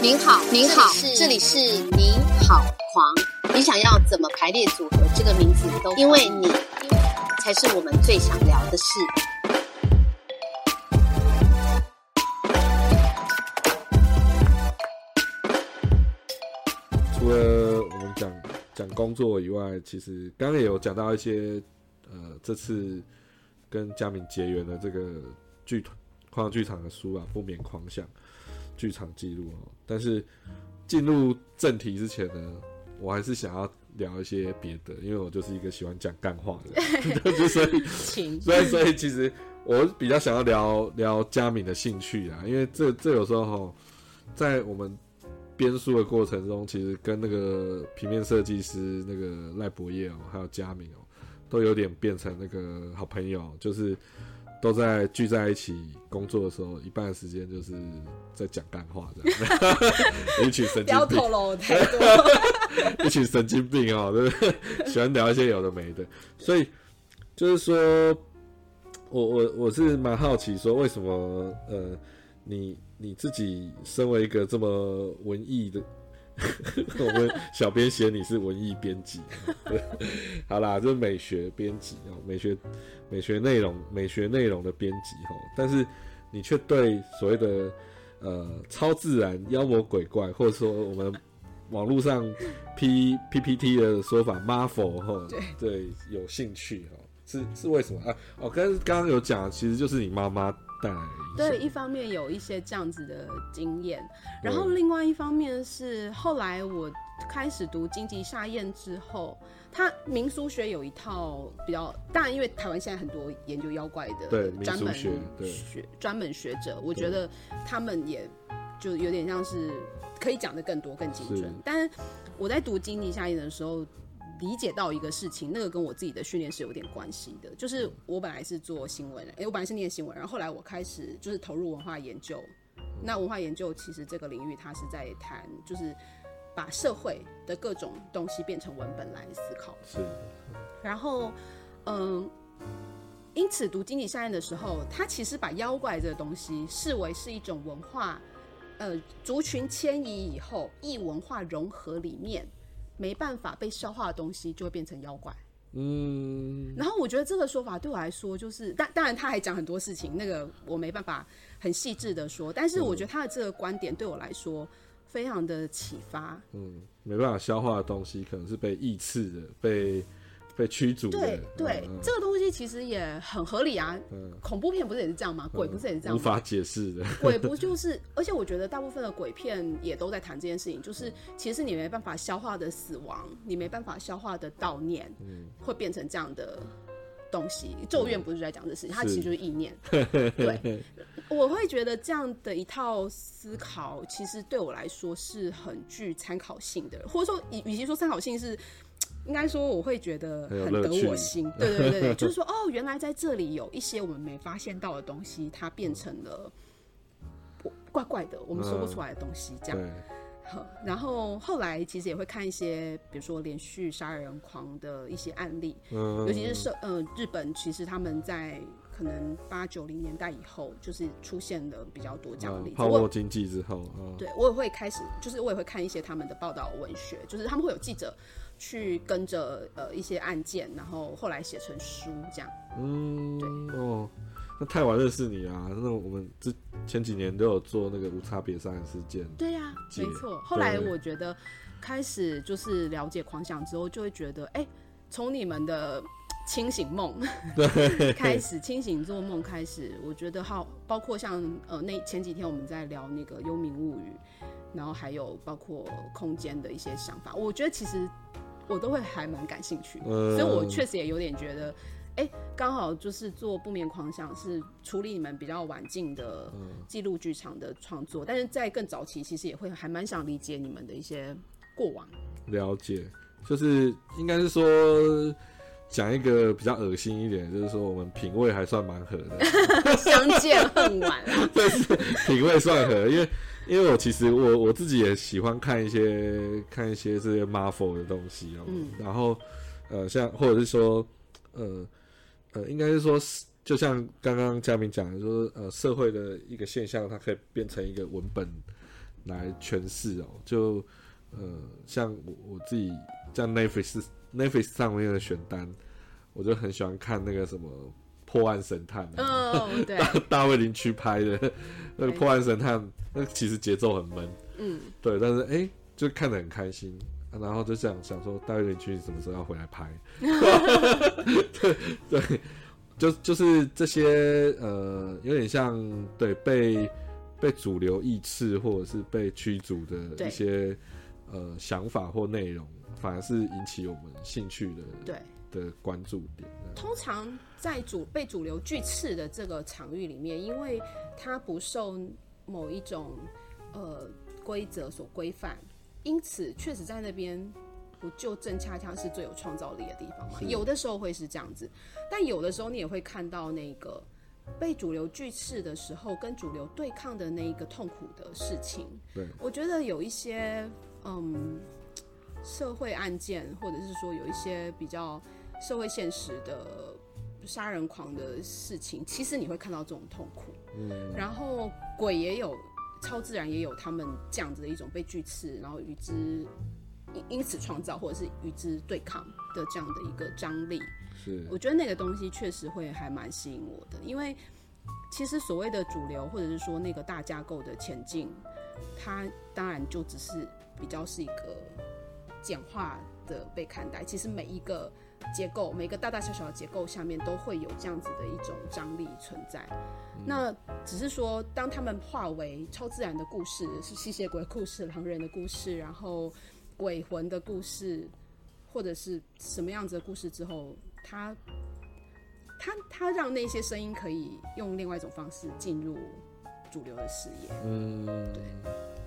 您好，您好，这里是你好狂。你想要怎么排列组合这个名字都，因为你才是我们最想聊的事。除了我们讲讲工作以外，其实刚刚也有讲到一些，呃，这次跟佳敏结缘的这个剧团狂剧场的书啊，《不免狂想》剧场记录哦。但是进入正题之前呢，我还是想要聊一些别的，因为我就是一个喜欢讲干话的人，就所以 所以所以其实我比较想要聊聊佳敏的兴趣啊，因为这这有时候哈，在我们编书的过程中，其实跟那个平面设计师那个赖博业哦，还有佳敏哦，都有点变成那个好朋友，就是都在聚在一起工作的时候，一半的时间就是在讲干话这样，一群神不要经病透，露太多。一群神经病哦，对不对？喜欢聊一些有的没的，所以就是说，我我我是蛮好奇，说为什么呃，你你自己身为一个这么文艺的，我们小编写你是文艺编辑，对 好啦，这是美学编辑哦，美学美学内容美学内容的编辑哦，但是你却对所谓的呃超自然妖魔鬼怪，或者说我们网络上 P PPT 的说法 Marvel 哈，对对，有兴趣哈，是是为什么啊？哦，跟刚刚有讲，其实就是你妈妈带来影响，对，一方面有一些这样子的经验，然后另外一方面是后来我开始读经济下宴之后，他民俗学有一套比较，当然因为台湾现在很多研究妖怪对的专门学学专门学者，我觉得他们也就有点像是可以讲的更多更精准，但是我在读经济下宴的时候。理解到一个事情，那个跟我自己的训练是有点关系的。就是我本来是做新闻，哎、我本来是念新闻，然后后来我开始就是投入文化研究。那文化研究其实这个领域，它是在谈，就是把社会的各种东西变成文本来思考。是然后，嗯，因此读经济下宴的时候，他其实把妖怪这个东西视为是一种文化，呃，族群迁移以后异文化融合里面没办法被消化的东西，就会变成妖怪。嗯，然后我觉得这个说法对我来说，就是当当然他还讲很多事情，那个我没办法很细致的说，但是我觉得他的这个观点对我来说非常的启发。嗯，没办法消化的东西，可能是被异次的，被被驱逐的，对对，嗯这个东西其实也很合理啊。嗯恐怖片不是也是这样吗？鬼不是也是这样吗？无法解释的，鬼不就是？而且我觉得大部分的鬼片也都在谈这件事情，就是其实你没办法消化的死亡，你没办法消化的悼念，嗯会变成这样的东西。咒怨不是在讲这事情，它其实就是意念。嗯 对，我会觉得这样的一套思考，其实对我来说是很具参考性的，或者说，与与其说参考性是。应该说，我会觉得很得我心。对对对对，就是说，哦，原来在这里有一些我们没发现到的东西，它变成了怪怪的，我们说不出来的东西，这样。然后后来其实也会看一些，比如说连续杀人狂的一些案例，嗯，尤其是社呃日本，其实他们在可能八九零年代以后，就是出现了比较多这样的泡沫经济之后啊，对我也会开始，就是我也会看一些他们的报道文学，就是他们会有记者去跟着呃一些案件，然后后来写成书这样。嗯，对哦，那太晚认识你啊！那我们之前几年都有做那个无差别杀人事件，对呀、解没错。后来我觉得开始就是了解狂想之后，就会觉得，哎、从你们的清醒梦对 开始，清醒做梦开始，我觉得好，包括像呃那前几天我们在聊那个《幽冥物语》，然后还有包括空间的一些想法，我觉得其实我都会还蛮感兴趣的，嗯所以我确实也有点觉得。哎，刚好就是做不眠狂想是处理你们比较晚近的嗯记录剧场的创作，但是在更早期，其实也会还蛮想理解你们的一些过往。了解，就是应该是说讲一个比较恶心一点，就是说我们品味还算蛮合的，相见恨晚 对！品味算合，因为因为我其实我我自己也喜欢看一些看一些这些 Marvel 的东西哦、嗯然后呃像或者是说呃呃应该是说就像刚刚嘉明讲的，说呃，社会的一个现象，它可以变成一个文本来诠释哦。就呃，像我我自己像 Netflix Netflix 上面的选单，我就很喜欢看那个什么破案神探，嗯，对，大卫林区拍的那个破案神探，那其实节奏很闷，嗯，对，但是哎、就看得很开心。然后就想想说，大卫林区什么时候要回来拍？对对，就就是这些呃，有点像对被被主流意斥或者是被驱逐的一些呃想法或内容，反而是引起我们兴趣的对。的关注点。通常在主被主流拒斥的这个场域里面，因为它不受某一种呃规则所规范，因此确实在那边不就正恰恰是最有创造力的地方嘛。有的时候会是这样子，但有的时候你也会看到那个被主流拒斥的时候，跟主流对抗的那一个痛苦的事情。对，我觉得有一些嗯社会案件，或者是说有一些比较社会现实的杀人狂的事情，其实你会看到这种痛苦。嗯，然后鬼也有，超自然也有他们这样子的一种被拒斥，然后与之因因此创造或者是与之对抗的这样的一个张力。是我觉得那个东西确实会还蛮吸引我的，因为其实所谓的主流或者是说那个大架构的前进，它当然就只是比较是一个简化的被看待。其实每一个结构，每个大大小小的结构下面都会有这样子的一种张力存在。那只是说，当他们化为超自然的故事，是吸血鬼故事、狼人的故事，然后鬼魂的故事，或者是什么样子的故事之后，他他他让那些声音可以用另外一种方式进入主流的视野。嗯，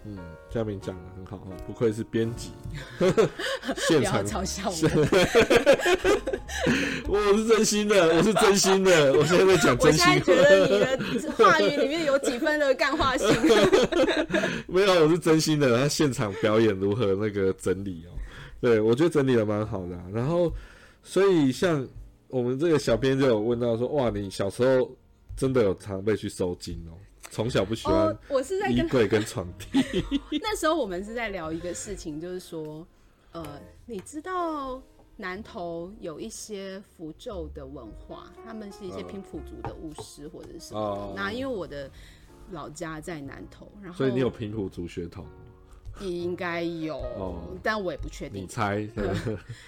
嗯，嘉明讲的很好哦，不愧是编辑，现不要场嘲笑我，我是真心的，我是真心的，我现在在讲真心现在觉得你的话语里面有几分的干话性。没有，我是真心的。他现场表演如何那个整理哦，对我觉得整理的蛮好的啊、然后，所以像我们这个小编就有问到说，哇，你小时候真的有常被去收金哦？从小不喜欢哦，我是在跟衣柜跟床 底，那时候我们是在聊一个事情，就是说，呃，你知道南投有一些符咒的文化，他们是一些拼埔族的巫师或者是什么的。哦。那因为我的老家在南投，然后所以你有平埔族血统，应该有，哦但我也不确定你。猜？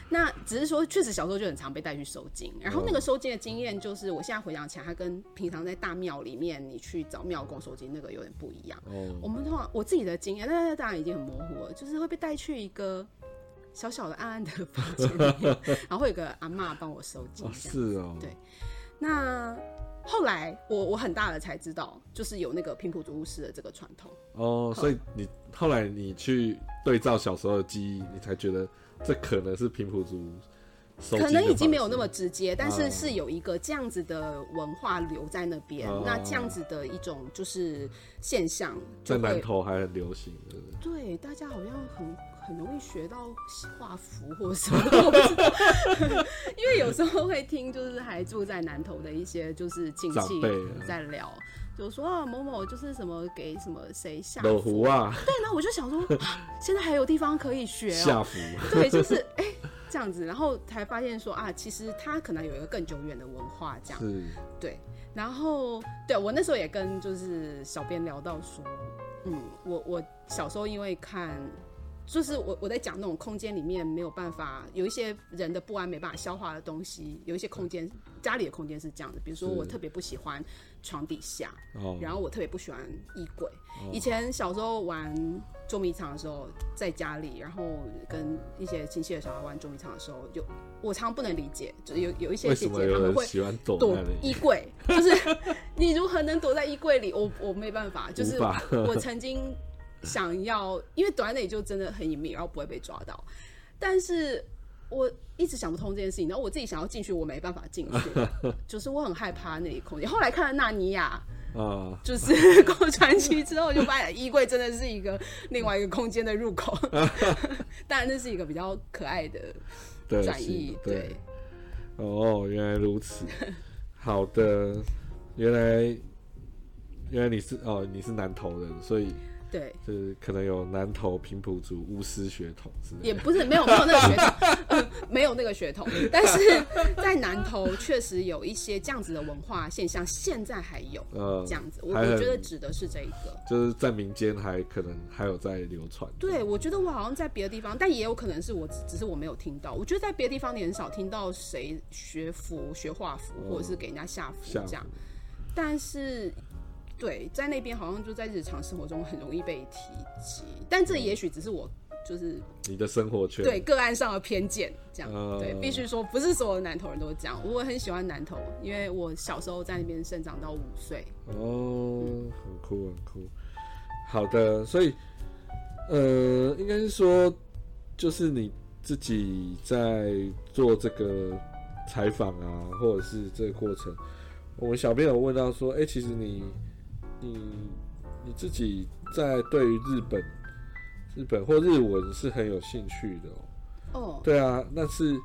那只是说，确实小时候就很常被带去收金，然后那个收金的经验，就是我现在回想起来，它跟平常在大庙里面你去找庙公收金那个有点不一样。哦我哦，们通常我自己的经验，但是当然已经很模糊了，就是会被带去一个小小的暗暗的房间 然后会有个阿嬷帮我收金哦。是哦，对那后来我我很大了才知道，就是有那个平埔族巫师的这个传统。哦，所以你后来你去对照小时候的记忆，你才觉得这可能是平埔族可能已经没有那么直接，但哦是是有一个这样子的文化留在那边。哦那这样子的一种就是现象，在南就会投还很流行对。对大家好像很很容易学到画符或什么不知道，因为有时候会听，就是还住在南投的一些就是亲戚在聊。就说啊，某某就是什么给什么谁下老符胡啊，对，然后我就想说，啊现在还有地方可以学哦，下符，对，就是哎、这样子，然后才发现说啊，其实他可能有一个更久远的文化这样。是对，然后对我那时候也跟就是小编聊到说，嗯，我我小时候因为看。就是我我在讲那种空间里面没有办法有一些人的不安没办法消化的东西，有一些空间家里的空间是这样的，比如说我特别不喜欢床底下，哦，然后我特别不喜欢衣柜。以前小时候玩捉迷藏的时候，在家里，然后跟一些亲戚的小孩玩捉迷藏的时候，就我常常不能理解，就有有一些姐姐她们会喜欢躲躲？衣柜，就是 你如何能躲在衣柜里？我我没办法，就是我曾经想要，因为短尾就真的很隐秘，然后不会被抓到，但是。我一直想不通这件事情，然后我自己想要进去，我没办法进去，就是我很害怕那里空间。后来看了《纳尼亚》，啊，就是《过传奇》之后，就发现衣柜真的是一个另外一个空间的入口。当然，那是一个比较可爱的对，转移，对，哦，原来如此。好的，原来原来你是哦，你是南投人，所以对，就是可能有南投平埔族巫师血统之类的。也不是没有没有那个血统，呃没有那个血统，但是在南投确实有一些这样子的文化现象，现在还有呃这样子。我我觉得指的是这一个。就是在民间还可能还有在流传。对，我觉得我好像在别的地方，但也有可能是我只只是我没有听到。我觉得在别的地方你很少听到谁学符、学画符，或者是给人家下符这样。但是，对，在那边好像就在日常生活中很容易被提及，但这也许只是我就是你的生活圈。对个案上的偏见，这样、嗯对，必须说不是所有的南投人都这样。我很喜欢南投，因为我小时候在那边生长到五岁。哦，很酷很酷。好的，所以呃，应该是说，就是你自己在做这个采访啊，或者是这个过程，我们小编有问到说，哎、其实你你你自己在对于日本日本或日文是很有兴趣的哦。哦，对啊，那是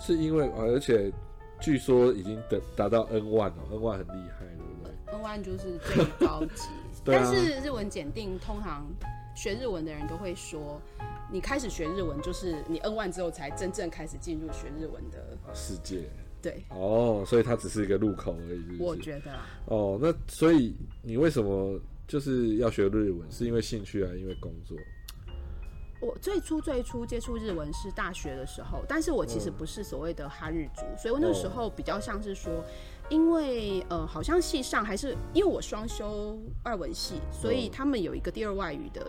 是因为，呃而且据说已经达达到 N one 哦，N one 很厉害，对不对？N 万就是最高级，对啊但是日文检定通常学日文的人都会说，你开始学日文就是你 N 万之后才真正开始进入学日文的。世界对，哦，所以它只是一个入口而已，是是我觉得啊，哦，那所以你为什么就是要学日文？是因为兴趣还是因为工作？我最初最初接触日文是大学的时候，但是我其实不是所谓的哈日族，所以我那时候比较像是说，因为呃，好像系上还是因为我双修外文系，所以哦他们有一个第二外语的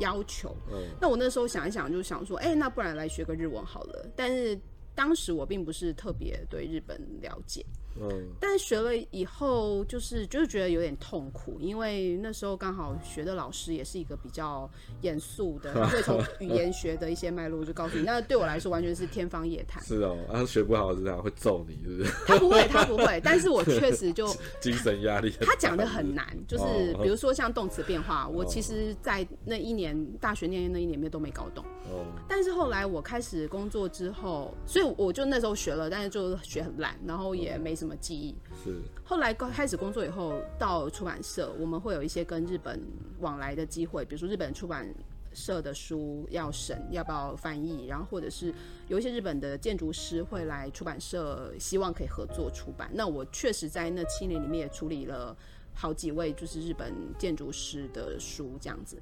要求。嗯那我那时候想一想，就想说，哎、那不然来学个日文好了。但是当时我并不是特别对日本了解，嗯但是学了以后，就是就是觉得有点痛苦，因为那时候刚好学的老师也是一个比较严肃的，他 会从语言学的一些脉络就告诉你，那对我来说完全是天方夜谭。是哦，啊，学不好是会揍你，是不是？他不会，他不会，但是我确实就 精神压力。他讲的很难，就是哦比如说像动词变化，我其实，在那一年大学念那一年面都没搞懂。哦，但是后来我开始工作之后，所以我就那时候学了，但是就学很烂，然后也没什么记忆。是后来刚开始工作以后，到出版社，我们会有一些跟日本往来的机会，比如说日本出版社的书要审，要不要翻译，然后或者是有一些日本的建筑师会来出版社，希望可以合作出版。那我确实在那七年里面也处理了好几位就是日本建筑师的书这样子。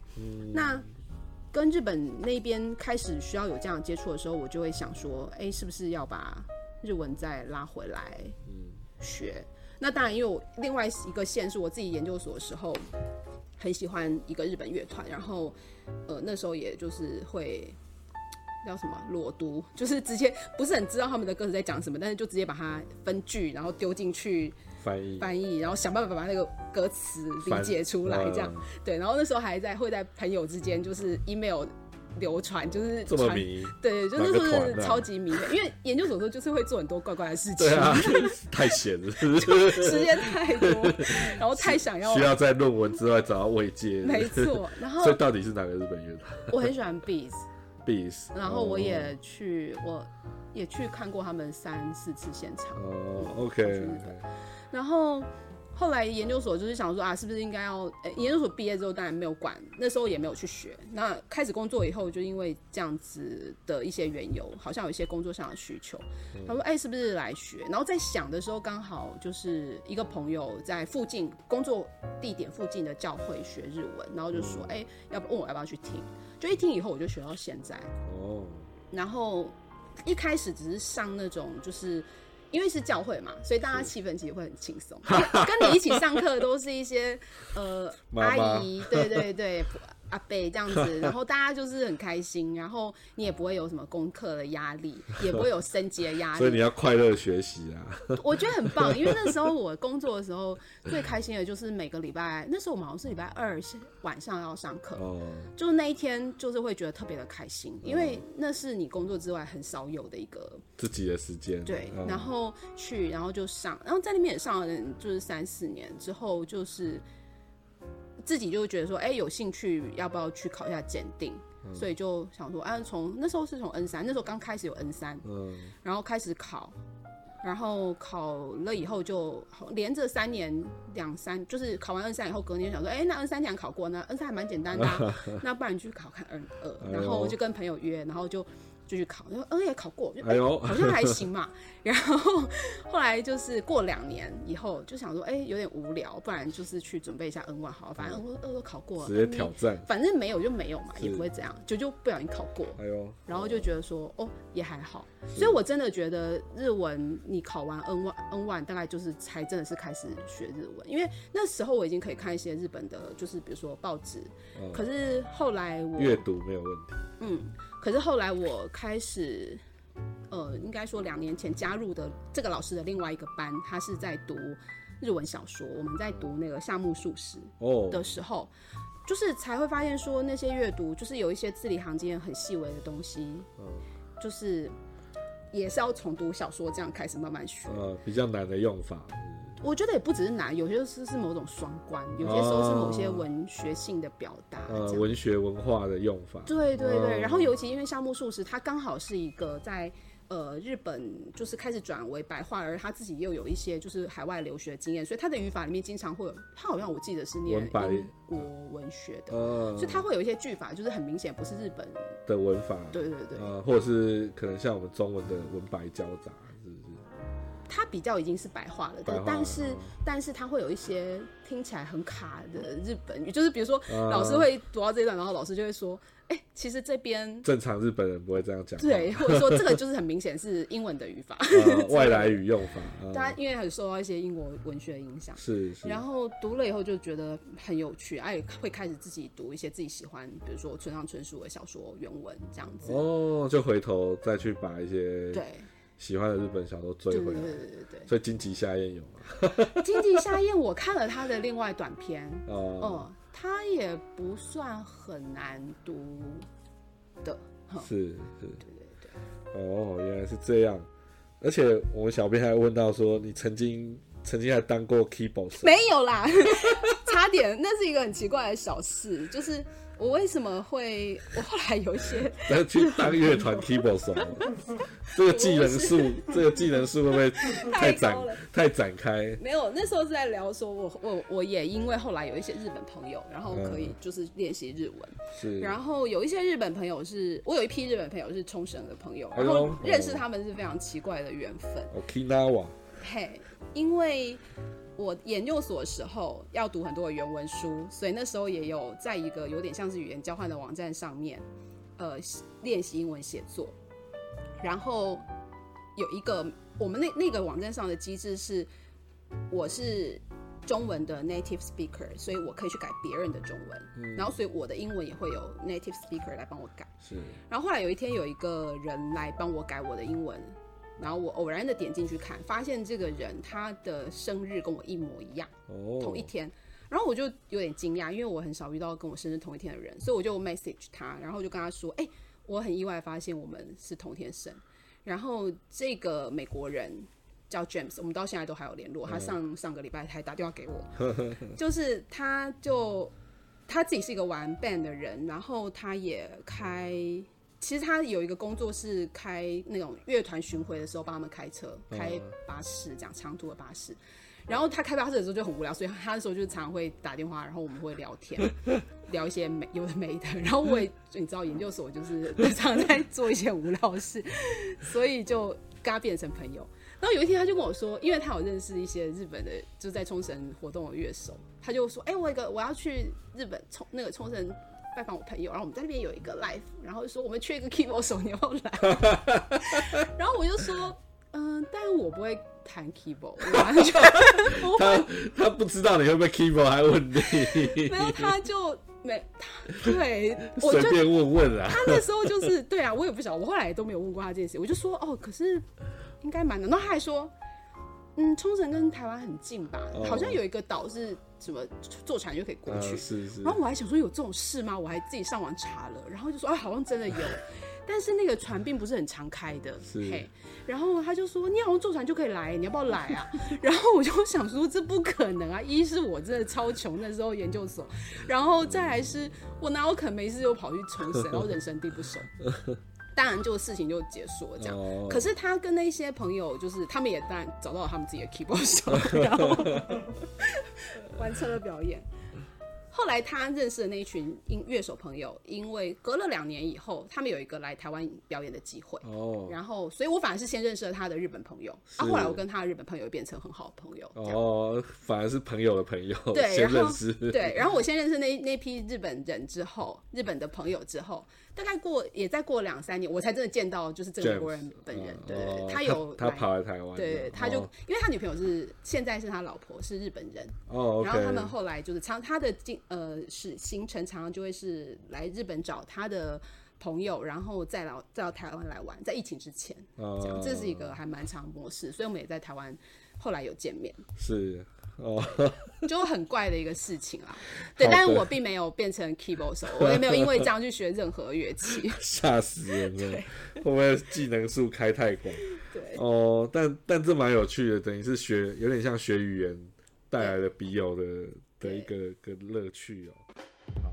那跟日本那边开始需要有这样接触的时候，我就会想说，哎、是不是要把日文再拉回来学？那当然，因为我另外一个线是我自己研究所的时候很喜欢一个日本乐团，然后呃那时候也就是会叫什么裸读，就是直接不是很知道他们的歌词在讲什么，但是就直接把它分句，然后丢进去翻译翻译，然后想办法把那个歌词理解出来，这样、嗯对。然后那时候还在会在朋友之间就是 email 流传，就是传这么迷，对，就是是超级迷的，因为研究所的时候就是会做很多怪怪的事情，对啊，太闲了？时间太多，然后太想要需，要在论文之外找到慰藉。没错。然后 所以到底是哪个日本乐团我很喜欢 Beats，？Beats。然后我也去，我也去看过他们三四次现场。哦，OK，然后后来研究所就是想说啊，是不是应该要？呃研究所毕业之后当然没有管，那时候也没有去学。那开始工作以后，就因为这样子的一些缘由，好像有一些工作上的需求，他说：“哎、是不是来学？”然后在想的时候，刚好就是一个朋友在附近工作地点附近的教会学日文，然后就说：“哎、要不问我要不要去听？”就一听以后，我就学到现在。哦，然后一开始只是上那种，就是因为是教会嘛，所以大家气氛其实会很轻松。跟你一起上课的都是一些呃阿姨，对对对。阿贝这样子，然后大家就是很开心，然后你也不会有什么功课的压力，也不会有升级的压力。所以你要快乐学习啊。我觉得很棒，因为那时候我工作的时候最开心的就是每个礼拜，那时候我们好像是礼拜二是晚上要上课，哦，就那一天就是会觉得特别的开心，因为那是你工作之外很少有的一个自己的时间。对，嗯然后去，然后就上，然后在那边也上了，就是三四年之后，就是自己就觉得说，哎、有兴趣要不要去考一下检定？嗯。所以就想说，啊，从那时候是从 N 三，那时候刚开始有 N 三，嗯，然后开始考，然后考了以后就连着三年两三，就是考完 N 三以后，隔年想说，哎、那 N 三既然考过呢，N 三还蛮简单的、啊，那不然你去考看 N 二，然后就跟朋友约，然后就就去考，然后 N 也考过，就哎呦，好像还行嘛。然后后来就是过两年以后，就想说，哎、有点无聊，不然就是去准备一下 N 万好了，反正 N 二都考过了，直接挑战，反正没有就没有嘛，也不会怎样，就就不小心考过，哎呦，然后就觉得说，哦，也还好。所以我真的觉得日文，你考完 N 万 N 万大概就是才真的是开始学日文，因为那时候我已经可以看一些日本的，就是比如说报纸。嗯。可是后来我阅读没有问题，嗯，可是后来我开始，呃，应该说两年前加入的这个老师的另外一个班，他是在读日文小说，我们在读那个夏目漱石哦，的时候，就是才会发现说那些阅读就是有一些字里行间很细微的东西，嗯就是也是要从读小说这样开始慢慢学。呃，比较难的用法，我觉得也不只是难，有些是是某种双关，有些时候是某些文学性的表达，文学文化的用法，对对对，哦。然后尤其因为夏目漱石，他刚好是一个在呃日本就是开始转为白话，而他自己又有一些就是海外留学经验，所以他的语法里面经常会有，他好像我记得是念文白。英国文学的，呃所以他会有一些句法，就是很明显不是日本，的文法，对对对，呃，或者是可能像我们中文的文白交杂？他比较已经是白话了的，但是嗯。但是它会有一些听起来很卡的日本语，就是比如说啊老师会读到这一段，然后老师就会说，哎、其实这边。正常日本人不会这样讲话，对，或者说这个就是很明显是英文的语法，呃 外来语用法，呃大家因为很受到一些英国文学的影响，是是，然后读了以后就觉得很有趣，哎，会开始自己读一些自己喜欢，比如说村上春树的小说原文这样子。哦，就回头再去把一些对喜欢的日本小说追回来。对对对，对对所以荆棘夏宴有嘛？对。金吉夏宴，我看了他的另外短篇，哦，嗯，他也不算很难读的。是是。是，哦，原来是这样，而且我们小编还问到说，你曾经曾经还当过 keyboard 手，没有啦，差点，那是一个很奇怪的小事，就是我为什么会，我后来有一些 但是去当乐团 keyboard 手，这个技能树，这个技能树会不会太展高了太展开？没有，那时候是在聊说我，我我也因为后来有一些日本朋友，然后可以就是练习日文，是，然后有一些日本朋友是我有一批日本朋友是冲绳的朋友，然后认识他们是非常奇怪的缘分，Okinawa。嘿，因为我研究所的时候要读很多的原文书，所以那时候也有在一个有点像是语言交换的网站上面，呃，练习英文写作。然后有一个我们那那个网站上的机制是，我是中文的 native speaker，所以我可以去改别人的中文，然后所以我的英文也会有 native speaker 来帮我改。是然后后来有一天有一个人来帮我改我的英文，然后我偶然的点进去看，发现这个人他的生日跟我一模一样，哦，同一天。然后我就有点惊讶，因为我很少遇到跟我生日同一天的人，所以我就 message 他，然后就跟他说：“哎、我很意外发现我们是同天生。”然后这个美国人叫 James，我们到现在都还有联络。他上上个礼拜还打电话给我，就是他就他自己是一个玩 band 的人，然后他也开，其实他有一个工作是开那种乐团巡回的时候帮他们开车、开巴士这样长途的巴士。然后他开巴士的时候就很无聊，所以他那时候就常常会打电话，然后我们会聊天，聊一些没有的没的。然后我也你知道研究所就是 常常在做一些无聊的事，所以就跟他变成朋友。然后有一天他就跟我说，因为他有认识一些日本的，就是在冲绳活动的乐手，他就说：“哎、我有一个我要去日本冲那个冲绳拜访我朋友，然后我们在那边有一个 live，然后就说我们缺一个 keyboard 手，你要不要来？” 然后我就说：“嗯、但我不会弹 keyboard，我完全不会。他他不知道你会不会 keyboard，还问你，没有，他就没他对，我就随便问问啦。他那时候就是对啊，我也不晓得，我后来都没有问过他这件事，我就说哦，可是应该蛮难。然后他还说，嗯，冲绳跟台湾很近吧，哦好像有一个岛是什么坐船就可以过啊，去。是是，然后我还想说有这种事吗？我还自己上网查了，然后就说啊，好像真的有，但是那个船并不是很常开的，是嘿。然后他就说你好像坐船就可以来，你要不要来啊？然后我就想说这不可能啊！一是我真的超穷，那时候研究所，然后再来是我哪有可能没事就跑去冲绳，然后人生地不熟。当然就事情就结束了这样。哦可是他跟那些朋友，就是他们也当然找到了他们自己的 keyboard 手，然后完成了表演。后来他认识的那一群音乐手朋友，因为隔了两年以后，他们有一个来台湾表演的机会，哦然后所以我反而是先认识了他的日本朋友，啊，后来我跟他的日本朋友变成很好的朋友。哦，反而是朋友的朋友对，先然后认识，对，然后我先认识那 那批日本人之后，日本的朋友之后，大概过也再过两三年，我才真的见到就是这个 James，国人本人。嗯对对对，哦他有来他跑来台湾的，对，他就、哦因为他女朋友是现在是他老婆是日本人，哦然后他们后来就是常他的进呃是行程常常就会是来日本找他的朋友，然后再来再到台湾来玩，在疫情之前这样，哦这是一个还蛮长的模式，所以我们也在台湾后来有见面。是哦，就很怪的一个事情啦。对，但是我并没有变成 keyboard 手，我也没有因为这样去学任何乐器。吓死人了，会不会技能树开太广？对，哦，但但这蛮有趣的，等于是学有点像学语言带来的笔友的的一个个乐趣哦。好，